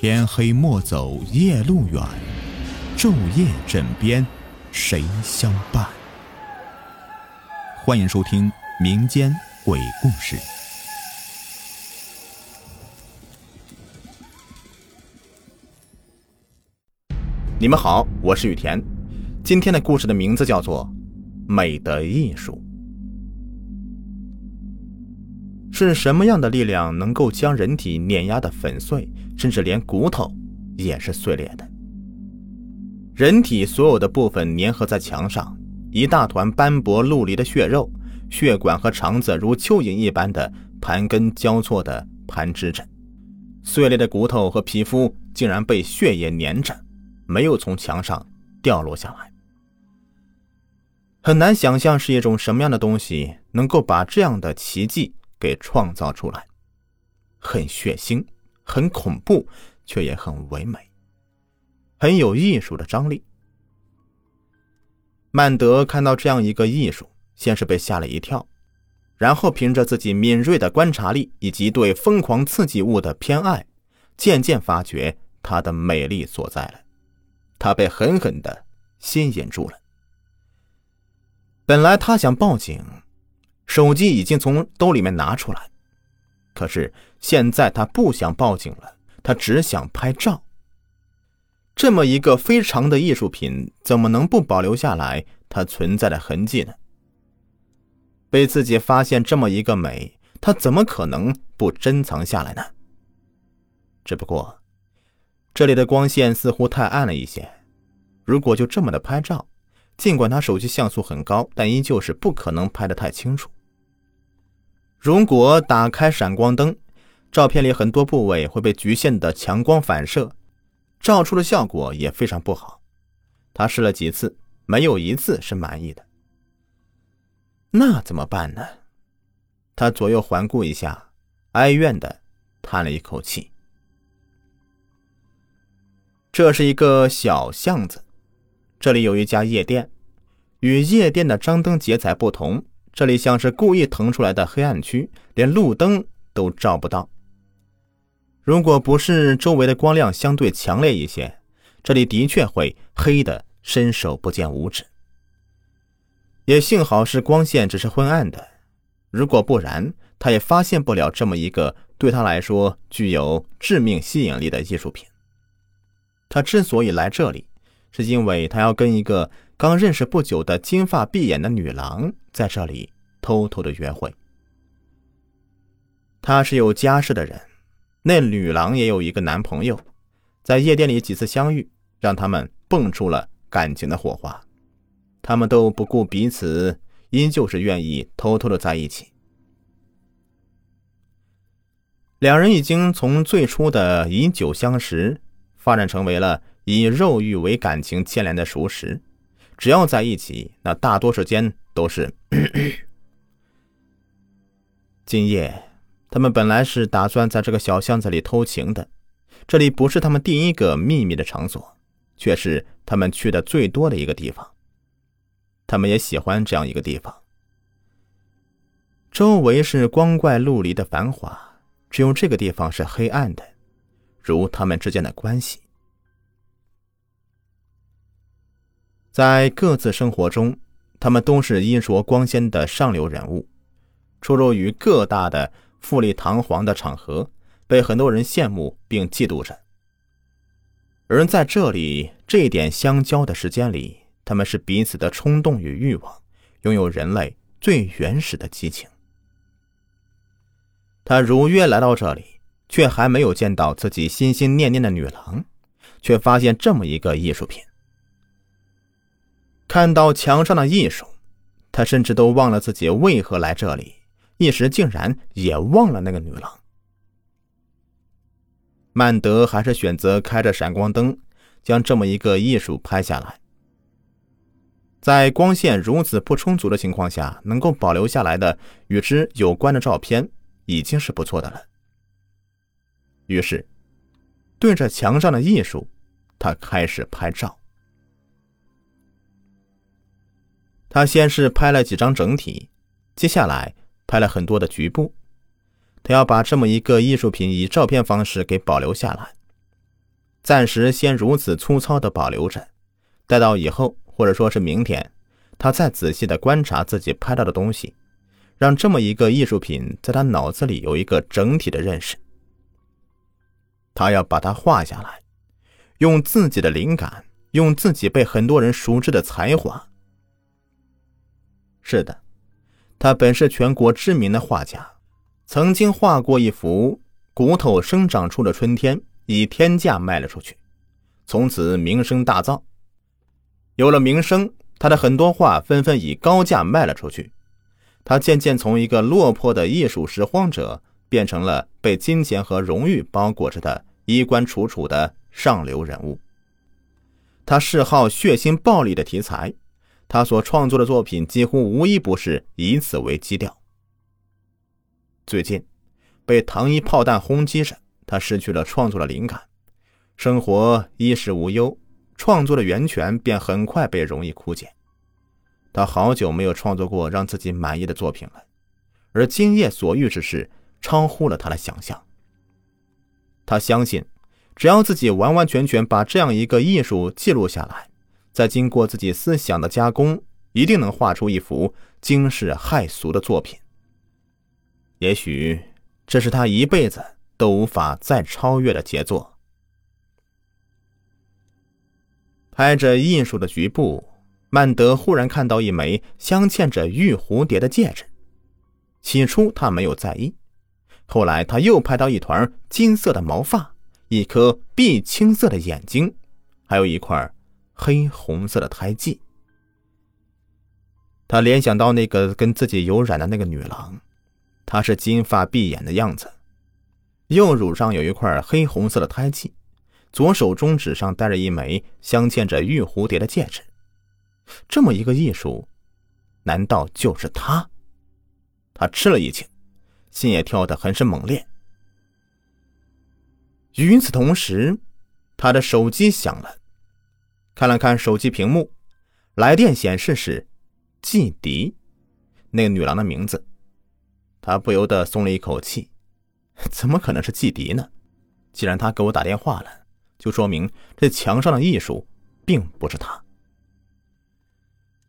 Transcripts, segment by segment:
天黑莫走夜路远，昼夜枕边谁相伴？欢迎收听民间鬼故事。你们好，我是雨田。今天的故事的名字叫做《美的艺术》。是什么样的力量能够将人体碾压的粉碎，甚至连骨头也是碎裂的？人体所有的部分粘合在墙上，一大团斑驳陆离的血肉、血管和肠子如蚯蚓一般的盘根交错的盘织着，碎裂的骨头和皮肤竟然被血液粘着。没有从墙上掉落下来，很难想象是一种什么样的东西能够把这样的奇迹给创造出来，很血腥，很恐怖，却也很唯美，很有艺术的张力。曼德看到这样一个艺术，先是被吓了一跳，然后凭着自己敏锐的观察力以及对疯狂刺激物的偏爱，渐渐发觉它的美丽所在了。他被狠狠的吸引住了。本来他想报警，手机已经从兜里面拿出来，可是现在他不想报警了，他只想拍照。这么一个非常的艺术品，怎么能不保留下来它存在的痕迹呢？被自己发现这么一个美，他怎么可能不珍藏下来呢？只不过。这里的光线似乎太暗了一些，如果就这么的拍照，尽管他手机像素很高，但依旧是不可能拍得太清楚。如果打开闪光灯，照片里很多部位会被局限的强光反射，照出的效果也非常不好。他试了几次，没有一次是满意的。那怎么办呢？他左右环顾一下，哀怨的叹了一口气。这是一个小巷子，这里有一家夜店，与夜店的张灯结彩不同，这里像是故意腾出来的黑暗区，连路灯都照不到。如果不是周围的光亮相对强烈一些，这里的确会黑的伸手不见五指。也幸好是光线只是昏暗的，如果不然，他也发现不了这么一个对他来说具有致命吸引力的艺术品。他之所以来这里，是因为他要跟一个刚认识不久的金发碧眼的女郎在这里偷偷的约会。他是有家室的人，那女郎也有一个男朋友，在夜店里几次相遇，让他们蹦出了感情的火花。他们都不顾彼此，依旧是愿意偷偷的在一起。两人已经从最初的以酒相识。发展成为了以肉欲为感情牵连的熟识，只要在一起，那大多时间都是。今夜，他们本来是打算在这个小巷子里偷情的，这里不是他们第一个秘密的场所，却是他们去的最多的一个地方。他们也喜欢这样一个地方，周围是光怪陆离的繁华，只有这个地方是黑暗的。如他们之间的关系，在各自生活中，他们都是衣着光鲜的上流人物，出入于各大的富丽堂皇的场合，被很多人羡慕并嫉妒着。而在这里这一点相交的时间里，他们是彼此的冲动与欲望，拥有人类最原始的激情。他如约来到这里。却还没有见到自己心心念念的女郎，却发现这么一个艺术品。看到墙上的艺术，他甚至都忘了自己为何来这里，一时竟然也忘了那个女郎。曼德还是选择开着闪光灯，将这么一个艺术拍下来。在光线如此不充足的情况下，能够保留下来的与之有关的照片，已经是不错的了。于是，对着墙上的艺术，他开始拍照。他先是拍了几张整体，接下来拍了很多的局部。他要把这么一个艺术品以照片方式给保留下来，暂时先如此粗糙的保留着，待到以后或者说是明天，他再仔细的观察自己拍到的东西，让这么一个艺术品在他脑子里有一个整体的认识。他要把它画下来，用自己的灵感，用自己被很多人熟知的才华。是的，他本是全国知名的画家，曾经画过一幅骨头生长出的春天，以天价卖了出去，从此名声大噪。有了名声，他的很多画纷纷以高价卖了出去，他渐渐从一个落魄的艺术拾荒者，变成了被金钱和荣誉包裹着的。衣冠楚楚的上流人物，他嗜好血腥暴力的题材，他所创作的作品几乎无一不是以此为基调。最近，被糖衣炮弹轰击着，他失去了创作的灵感，生活衣食无忧，创作的源泉便很快被容易枯竭。他好久没有创作过让自己满意的作品了，而今夜所遇之事超乎了他的想象。他相信，只要自己完完全全把这样一个艺术记录下来，再经过自己思想的加工，一定能画出一幅惊世骇俗的作品。也许这是他一辈子都无法再超越的杰作。拍着艺术的局部，曼德忽然看到一枚镶嵌着玉蝴蝶的戒指。起初他没有在意。后来，他又拍到一团金色的毛发，一颗碧青色的眼睛，还有一块黑红色的胎记。他联想到那个跟自己有染的那个女郎，她是金发碧眼的样子，右乳上有一块黑红色的胎记，左手中指上戴着一枚镶嵌着玉蝴蝶的戒指。这么一个艺术，难道就是他？他吃了一惊。心也跳得很是猛烈。与此同时，他的手机响了，看了看手机屏幕，来电显示是季迪，那个女郎的名字。他不由得松了一口气，怎么可能是季迪呢？既然他给我打电话了，就说明这墙上的艺术并不是他。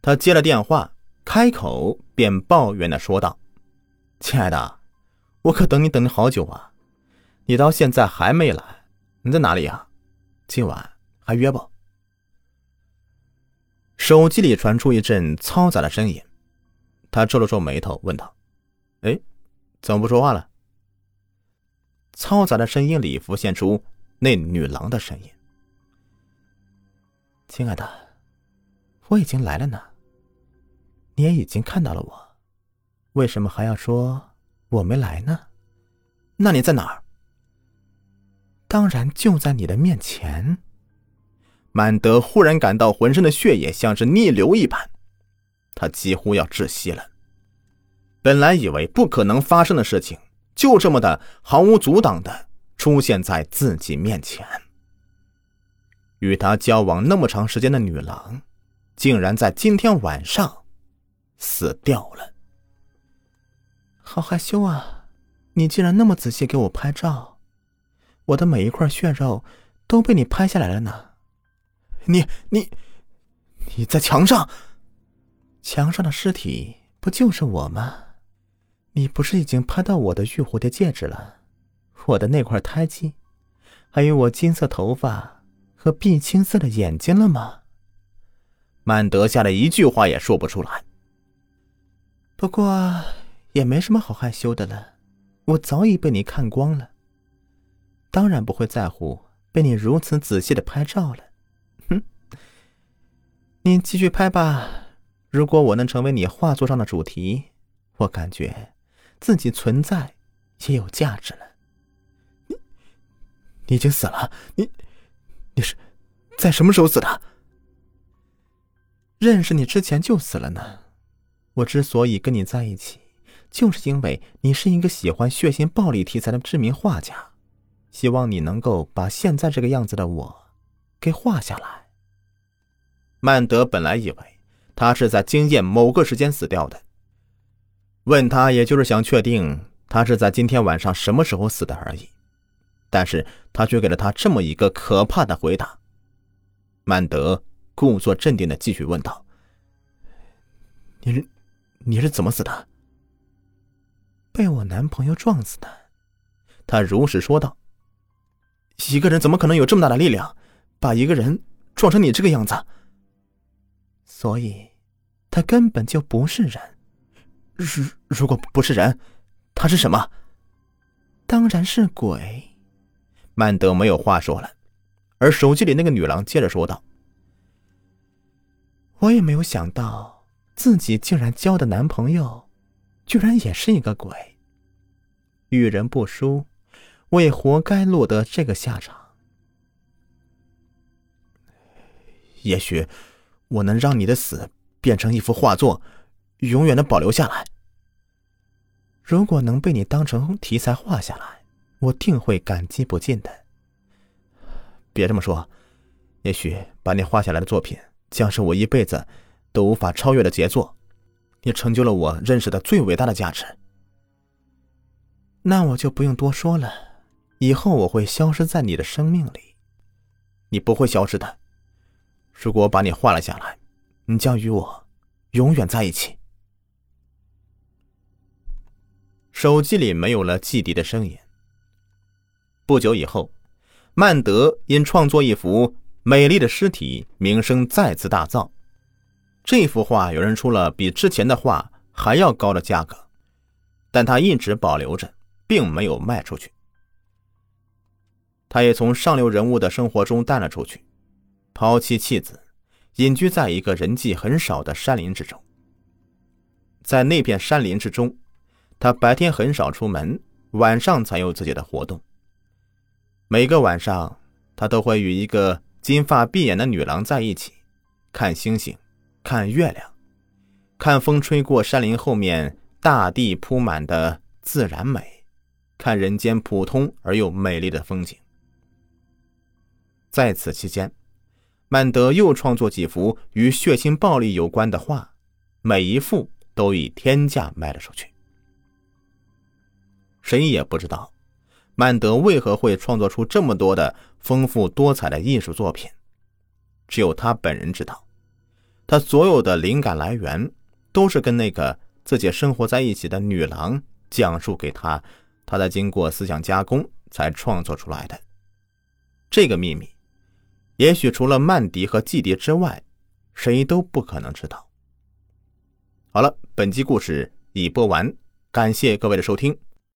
他接了电话，开口便抱怨的说道：“亲爱的。”我可等你等了好久啊，你到现在还没来，你在哪里啊？今晚还约不？手机里传出一阵嘈杂的声音，他皱了皱眉头，问道：“哎，怎么不说话了？”嘈杂的声音里浮现出那女郎的声音：“亲爱的，我已经来了呢，你也已经看到了我，为什么还要说？”我没来呢，那你在哪儿？当然就在你的面前。曼德忽然感到浑身的血液像是逆流一般，他几乎要窒息了。本来以为不可能发生的事情，就这么的毫无阻挡的出现在自己面前。与他交往那么长时间的女郎，竟然在今天晚上死掉了。好害羞啊！你竟然那么仔细给我拍照，我的每一块血肉都被你拍下来了呢。你你你在墙上，墙上的尸体不就是我吗？你不是已经拍到我的玉蝴蝶戒指了，我的那块胎记，还有我金色头发和碧青色的眼睛了吗？曼德吓得一句话也说不出来。不过。也没什么好害羞的了，我早已被你看光了。当然不会在乎被你如此仔细的拍照了。你继续拍吧。如果我能成为你画作上的主题，我感觉自己存在也有价值了。你，你已经死了。你，你是在什么时候死的？认识你之前就死了呢。我之所以跟你在一起。就是因为你是一个喜欢血腥暴力题材的知名画家，希望你能够把现在这个样子的我给画下来。曼德本来以为他是在经验某个时间死掉的，问他也就是想确定他是在今天晚上什么时候死的而已。但是他却给了他这么一个可怕的回答。曼德故作镇定的继续问道：“你是你是怎么死的？”“被我男朋友撞死的。”他如实说道。“一个人怎么可能有这么大的力量，把一个人撞成你这个样子？”“所以，他根本就不是人。如如果不是人，他是什么？”“当然是鬼。”曼德没有话说了，而手机里那个女郎接着说道：“我也没有想到自己竟然交的男朋友，居然也是一个鬼。遇人不淑，我也活该落得这个下场。也许我能让你的死变成一幅画作，永远的保留下来。如果能被你当成题材画下来。”我定会感激不尽的。别这么说，也许把你画下来的作品将是我一辈子都无法超越的杰作。你成就了我认识的最伟大的价值。那我就不用多说了。以后我会消失在你的生命里。你不会消失的。如果把你画了下来，你将与我永远在一起。手机里没有了季迪的声音。不久以后，曼德因创作一幅美丽的尸体，名声再次大噪。这幅画有人出了比之前的画还要高的价格，但他一直保留着，并没有卖出去。他也从上流人物的生活中淡了出去，抛妻弃子，隐居在一个人迹很少的山林之中。在那片山林之中，他白天很少出门，晚上才有自己的活动。每个晚上，他都会与一个金发碧眼的女郎在一起，看星星，看月亮，看风吹过山林后面大地铺满的自然美，看人间普通而又美丽的风景。在此期间，曼德又创作几幅与血腥暴力有关的画，每一幅都以天价卖了出去。谁也不知道。曼德为何会创作出这么多的丰富多彩的艺术作品？只有他本人知道。他所有的灵感来源都是跟那个自己生活在一起的女郎讲述给他，他在经过思想加工才创作出来的。这个秘密，也许除了曼迪和季迪之外，谁都不可能知道。好了，本集故事已播完，感谢各位的收听。